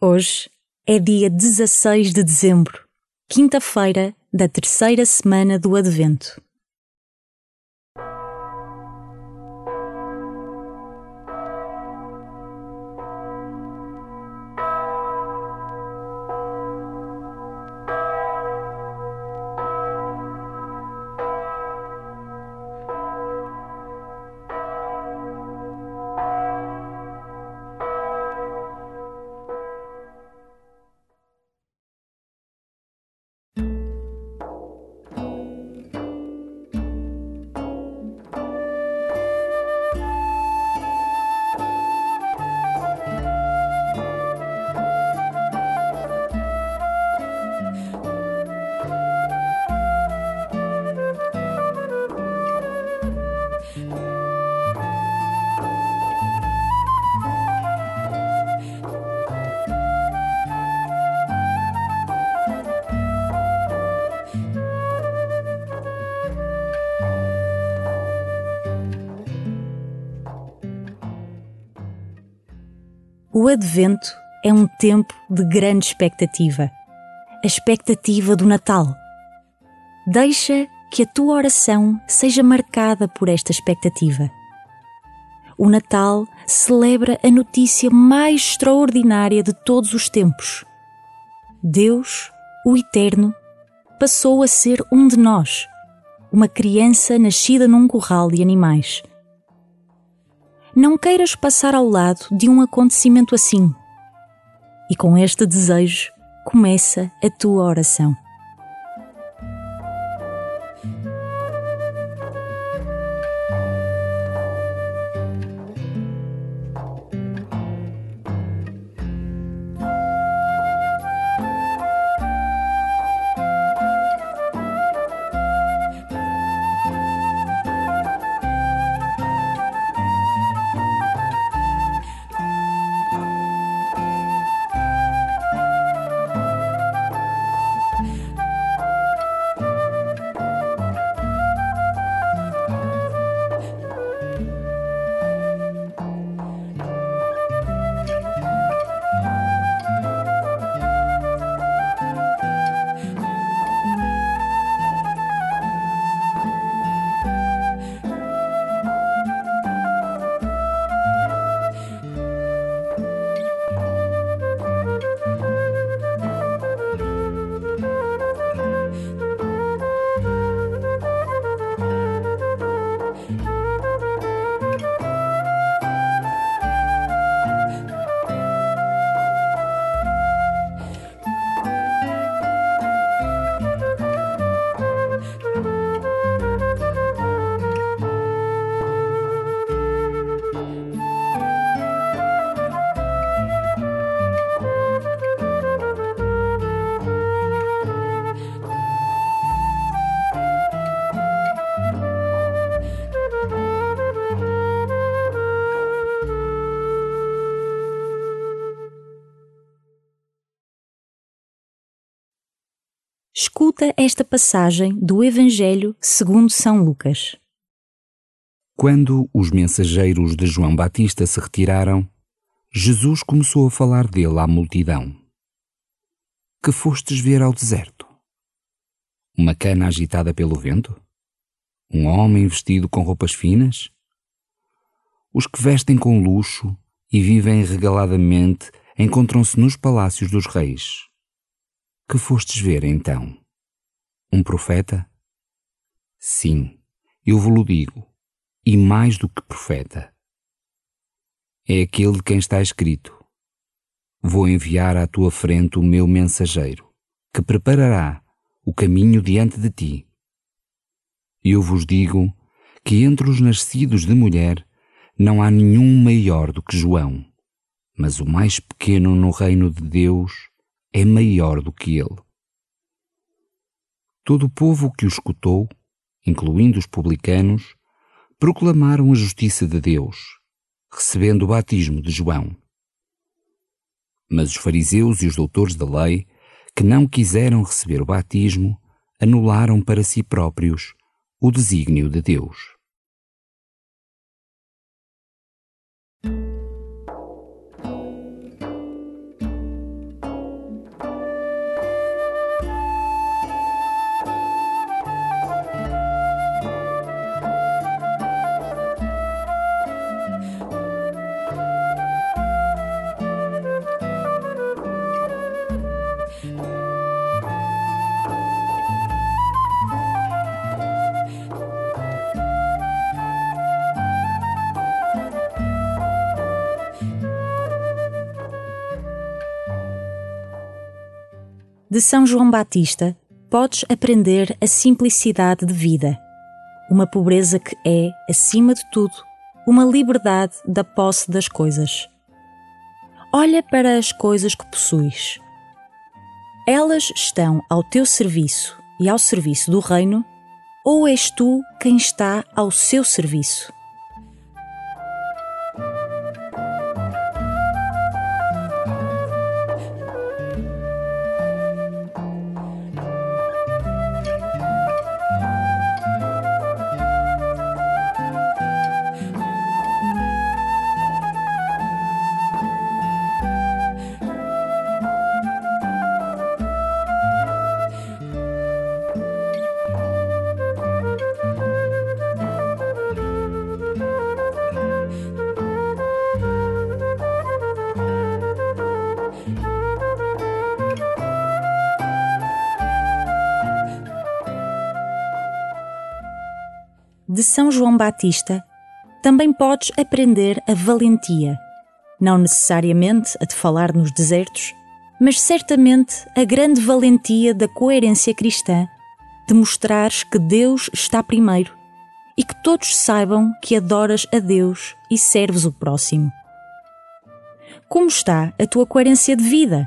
Hoje é dia 16 de dezembro, quinta-feira da terceira semana do Advento. O Advento é um tempo de grande expectativa. A expectativa do Natal. Deixa que a tua oração seja marcada por esta expectativa. O Natal celebra a notícia mais extraordinária de todos os tempos. Deus, o Eterno, passou a ser um de nós, uma criança nascida num curral de animais não queiras passar ao lado de um acontecimento assim. E com este desejo começa a tua oração. Escuta esta passagem do Evangelho segundo São Lucas. Quando os mensageiros de João Batista se retiraram, Jesus começou a falar dele à multidão. Que fostes ver ao deserto? Uma cana agitada pelo vento? Um homem vestido com roupas finas? Os que vestem com luxo e vivem regaladamente encontram-se nos palácios dos reis. Que fostes ver então? Um profeta? Sim, eu vos digo, e mais do que profeta. É aquele de quem está escrito: Vou enviar à tua frente o meu mensageiro, que preparará o caminho diante de ti. Eu vos digo que entre os nascidos de mulher não há nenhum maior do que João, mas o mais pequeno no reino de Deus é maior do que ele. Todo o povo que o escutou, incluindo os publicanos, proclamaram a justiça de Deus, recebendo o batismo de João. Mas os fariseus e os doutores da lei, que não quiseram receber o batismo, anularam para si próprios o desígnio de Deus. De São João Batista, podes aprender a simplicidade de vida, uma pobreza que é, acima de tudo, uma liberdade da posse das coisas. Olha para as coisas que possuis. Elas estão ao teu serviço e ao serviço do reino, ou és tu quem está ao seu serviço? De São João Batista, também podes aprender a valentia, não necessariamente a de falar nos desertos, mas certamente a grande valentia da coerência cristã, de mostrares que Deus está primeiro e que todos saibam que adoras a Deus e serves o próximo. Como está a tua coerência de vida?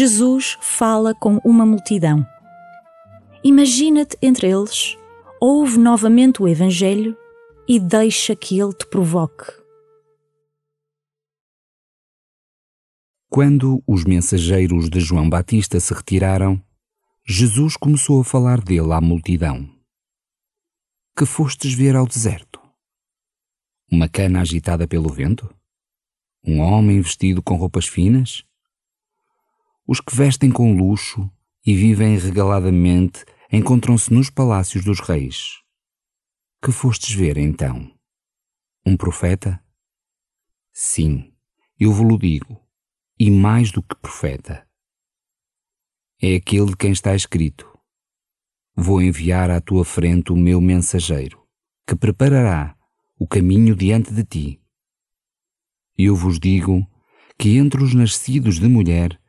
Jesus fala com uma multidão. Imagina-te entre eles, ouve novamente o Evangelho e deixa que ele te provoque. Quando os mensageiros de João Batista se retiraram, Jesus começou a falar dele à multidão. Que fostes ver ao deserto? Uma cana agitada pelo vento? Um homem vestido com roupas finas? Os que vestem com luxo e vivem regaladamente encontram-se nos palácios dos reis. Que fostes ver então? Um profeta? Sim, eu vos-lo digo, e mais do que profeta. É aquele de quem está escrito: Vou enviar à tua frente o meu mensageiro, que preparará o caminho diante de ti. Eu vos digo que entre os nascidos de mulher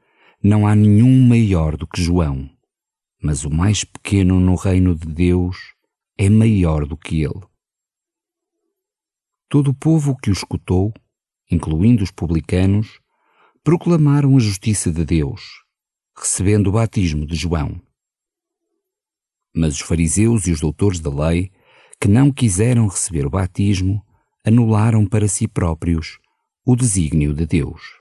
não há nenhum maior do que João, mas o mais pequeno no reino de Deus é maior do que ele. Todo o povo que o escutou, incluindo os publicanos, proclamaram a justiça de Deus, recebendo o batismo de João. Mas os fariseus e os doutores da lei, que não quiseram receber o batismo, anularam para si próprios o desígnio de Deus.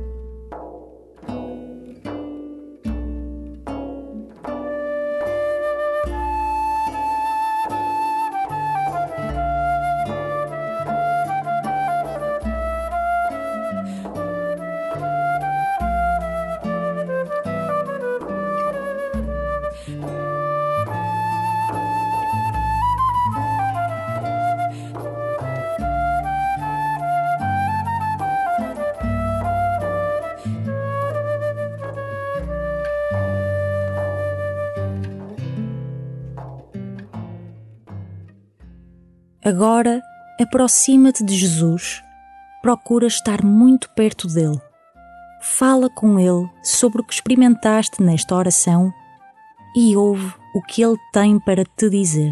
Agora, aproxima-te de Jesus, procura estar muito perto dele. Fala com ele sobre o que experimentaste nesta oração e ouve o que ele tem para te dizer.